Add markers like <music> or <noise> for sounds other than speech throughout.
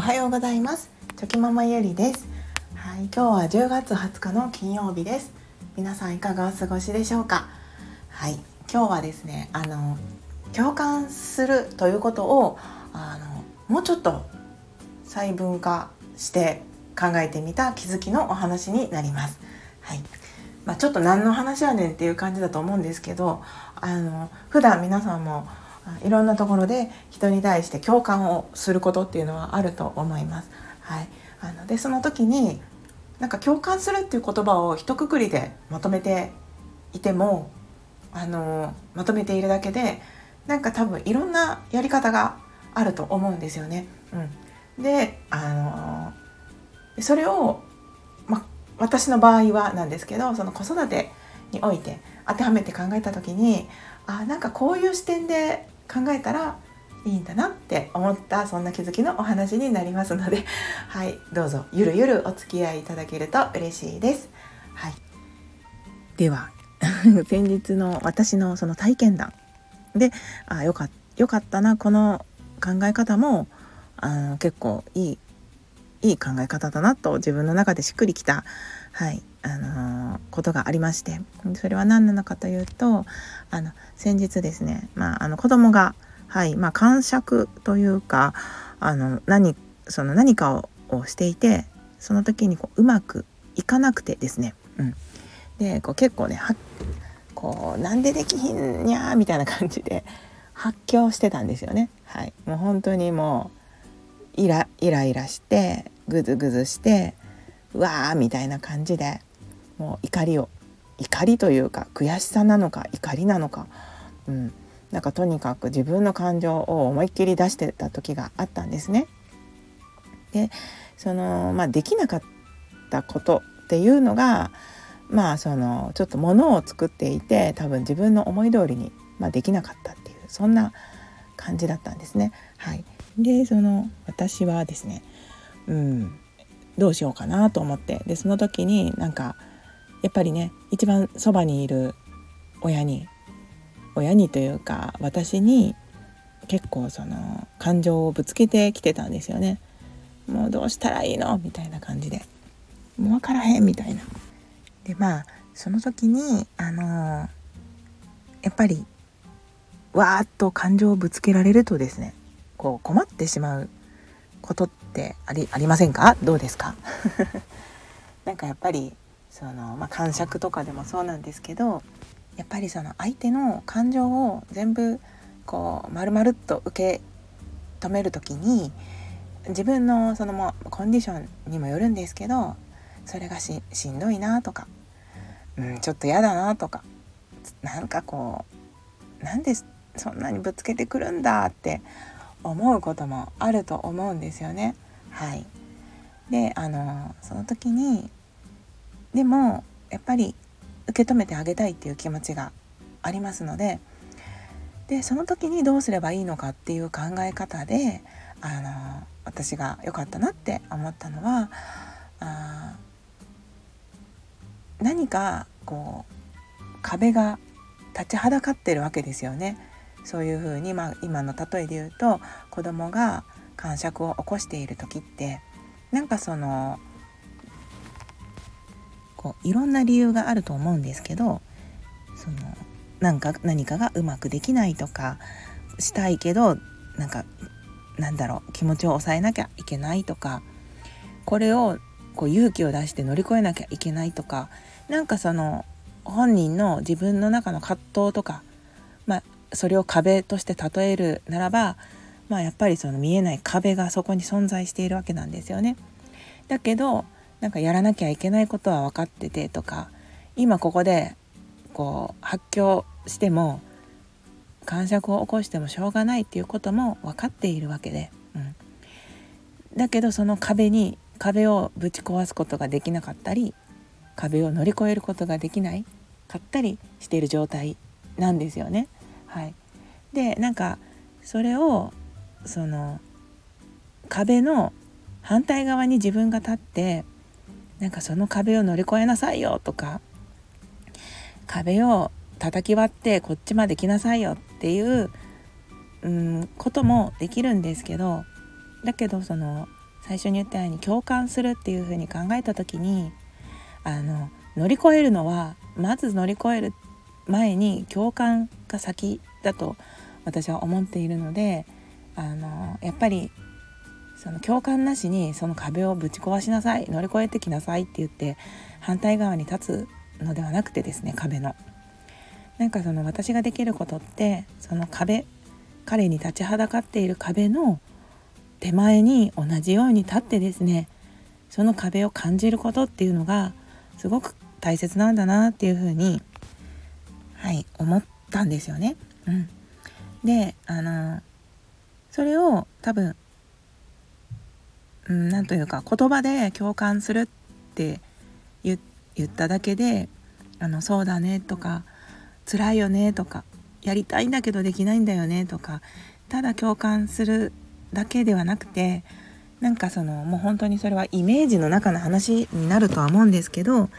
おはようございます。チョキママゆりです。はい今日は10月20日の金曜日です。皆さんいかがお過ごしでしょうか？はい今日はですねあの共感するということをあのもうちょっと細分化して考えてみた気づきのお話になります。はいまあ、ちょっと何の話やねんっていう感じだと思うんですけどあの普段皆さんもいろんなところで人に対して共感をすることっていうのはあると思います。はい、あのでその時になんか共感するっていう言葉を一括りでまとめていてもあのまとめているだけでなんか多分いろんなやり方があると思うんですよね。うん、であのそれを、ま、私の場合はなんですけどその子育てにおいて当てはめて考えた時にあなんかこういう視点で考えたらいいんだなって思ったそんな気づきのお話になりますので <laughs> はいどうぞゆるゆるお付き合いいただけると嬉しいです。はい、では <laughs> 先日の私のその体験談であよかよかったなこの考え方もあの結構いいいい考え方だなと自分の中でしっくりきた、はいあのー、ことがありまして。それは何なのかというとあの先日ですね、まあ、あの子供がはいまあ、感触というかあの何その何かをしていてその時にこううまくいかなくてですね、うん、でこう結構ねはこうなんでできひんにゃーみたいな感じで発狂してたんですよね。はい、もう本当にもうイライライラしてグズグズしてうわーみたいな感じでもう怒りを怒りというか悔しさなのか怒りなのか、うん、なんかとにかく自分の感情を思いっきり出してた時があったんですね。でその、まあ、できなかったことっていうのがまあそのちょっと物を作っていて多分自分の思い通りに、まあ、できなかったっていうそんな感じだったんですね。はい、でその私はですね、うん、どうしようかなと思ってでその時になんかやっぱりね一番そばにいる親に親にというか私に結構その感情をぶつけてきてたんですよね。もうどうしたらいいの？みたいな感じでもう分からへんみたいな。でまあその時にあのー、やっぱりわーっと感情をぶつけられるとですねこう困ってしまうことってありありませんか？どうですか？<laughs> なんかやっぱりその、まあ、感触とかでもそうなんですけどやっぱりその相手の感情を全部こう丸々っと受け止める時に自分のそのもコンディションにもよるんですけどそれがしんどいなとか、うん、ちょっと嫌だなとかなんかこうなんでそんなにぶつけてくるんだって思うこともあると思うんですよね。はい、であのその時にでもやっぱり受け止めてあげたいっていう気持ちがありますのででその時にどうすればいいのかっていう考え方であの私が良かったなって思ったのはあ何かこう壁が立ちはだかってるわけですよね。そういうふうに、まあ、今の例えで言うと子供が感触を起こしている時ってなんかそのこういろんな理由があると思うんですけどそのなんか何かがうまくできないとかしたいけどなんかなんだろう気持ちを抑えなきゃいけないとかこれをこう勇気を出して乗り越えなきゃいけないとかなんかその本人の自分の中の葛藤とか、まあ、それを壁として例えるならば、まあ、やっぱりその見えない壁がそこに存在しているわけなんですよね。だけどなんかやらなきゃいけないことは分かっててとか今ここでこう発狂しても感触を起こしてもしょうがないっていうことも分かっているわけで、うん、だけどその壁に壁をぶち壊すことができなかったり壁を乗り越えることができないかったりしている状態なんですよね。はい、でなんかそれをその壁の反対側に自分が立ってなんかその壁を乗り越えなさいよとか壁を叩き割ってこっちまで来なさいよっていう、うん、こともできるんですけどだけどその最初に言ったように共感するっていうふうに考えた時にあの乗り越えるのはまず乗り越える前に共感が先だと私は思っているのであのやっぱりその共感なしにその壁をぶち壊しなさい乗り越えてきなさいって言って反対側に立つのではなくてですね壁の。なんかその私ができることってその壁彼に立ちはだかっている壁の手前に同じように立ってですねその壁を感じることっていうのがすごく大切なんだなっていうふうにはい思ったんですよね。うん、であのそれを多分うんなんというか言葉で共感するって言っただけであのそうだねとか辛いよねとかやりたいんだけどできないんだよねとかただ共感するだけではなくてなんかそのもう本当にそれはイメージの中の話になるとは思うんですけど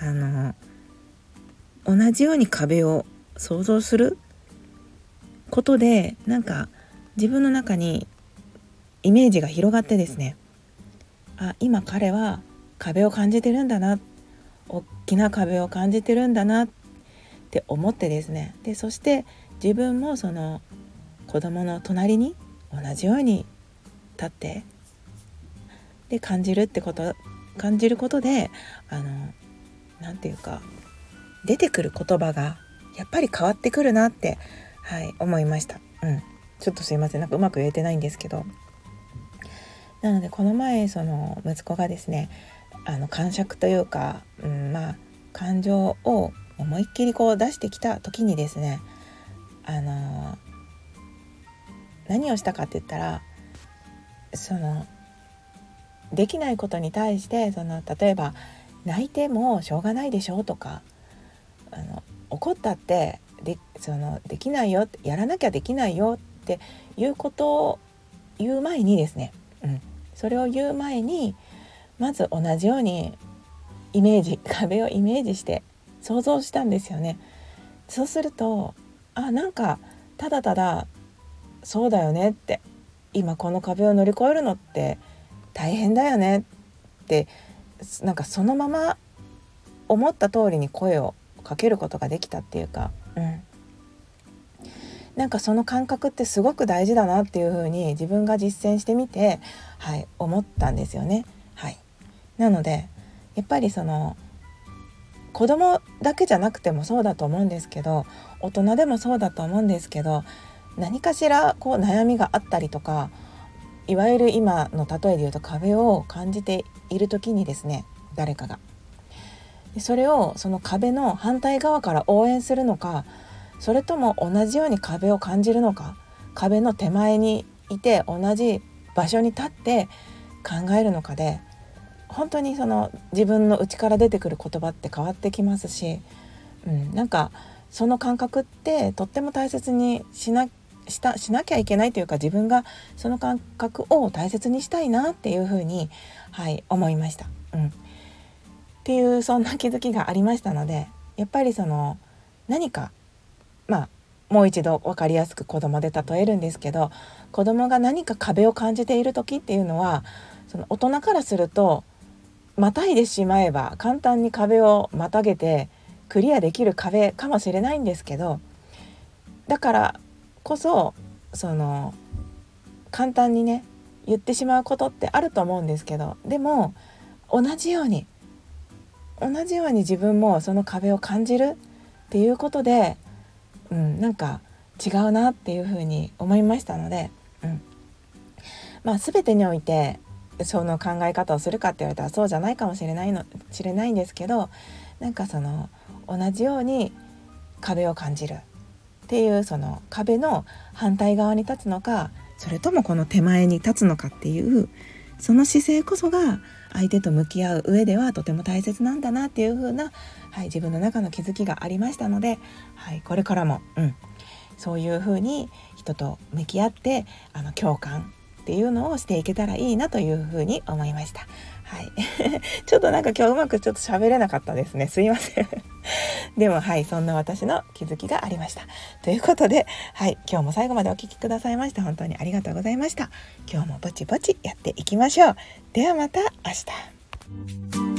あの同じように壁を想像することでなんか自分の中にイメージが広がってですね。あ今彼は壁を感じてるんだな。大きな壁を感じてるんだな。って思ってですね。でそして自分もその子供の隣に同じように立ってで感じるってこと感じることであの何て言うか出てくる言葉がやっぱり変わってくるなって、はい、思いました。うん、ちょっとすいません。なんかうまく言えてないんですけど。なのでこの前その息子がですねあの感触というか、うん、まあ感情を思いっきりこう出してきた時にですねあの何をしたかって言ったらそのできないことに対してその例えば泣いてもしょうがないでしょうとか怒ったってでそのできないよやらなきゃできないよっていうことを言う前にですね、うん、それを言う前にまず同じようにイメージ <laughs> 壁をイメージして想像したんですよね。そうするとあなんかただただそうだよねって今この壁を乗り越えるのって大変だよねってなんかそのまま思った通りに声をかけることができたっていうか、うん、なんかその感覚ってすごく大事だなっていうふうに自分が実践してみて、はい、思ったんですよね。はい、なのでやっぱりその子供だけじゃなくてもそうだと思うんですけど大人でもそうだと思うんですけど何かしらこう悩みがあったりとかいわゆる今の例えで言うと壁を感じている時にですね誰かが。でそれをその壁の反対側から応援するのかそれとも同じように壁を感じるのか壁の手前にいて同じ場所に立って考えるのかで本当にその自分の内から出てくる言葉って変わってきますし、うん、なんかその感覚ってとっても大切にしなしたしなきゃいけないというか自分がその感覚を大切にしたいなっていうふうに、はい、思いました。うん、っていうそんな気づきがありましたのでやっぱりその何かまあもう一度分かりやすく子供で例えるんですけど子供が何か壁を感じている時っていうのはその大人からするとまたいでしまえば簡単に壁をまたげてクリアできる壁かもしれないんですけどだからこそその簡単にね言ってしまうことってあると思うんですけどでも同じように同じように自分もその壁を感じるっていうことで、うん、なんか違うなっていうふうに思いましたので、うん。まあ、全てにおいてその考え方をするかって言われたらそうじゃないかもしれないの知れないんですけどなんかその同じように壁を感じるっていうその壁の反対側に立つのかそれともこの手前に立つのかっていうその姿勢こそが相手と向き合う上ではとても大切なんだなっていう風な、はい、自分の中の気づきがありましたので、はい、これからも、うん、そういう風に人と向き合ってあの共感っていうのをしていけたらいいなという風に思いました。はい。<laughs> ちょっとなんか今日うまくちょっと喋れなかったですね。すいません。<laughs> でもはいそんな私の気づきがありました。ということではい今日も最後までお聴きくださいまして本当にありがとうございました。今日もぼちぼちやっていきましょう。ではまた明日。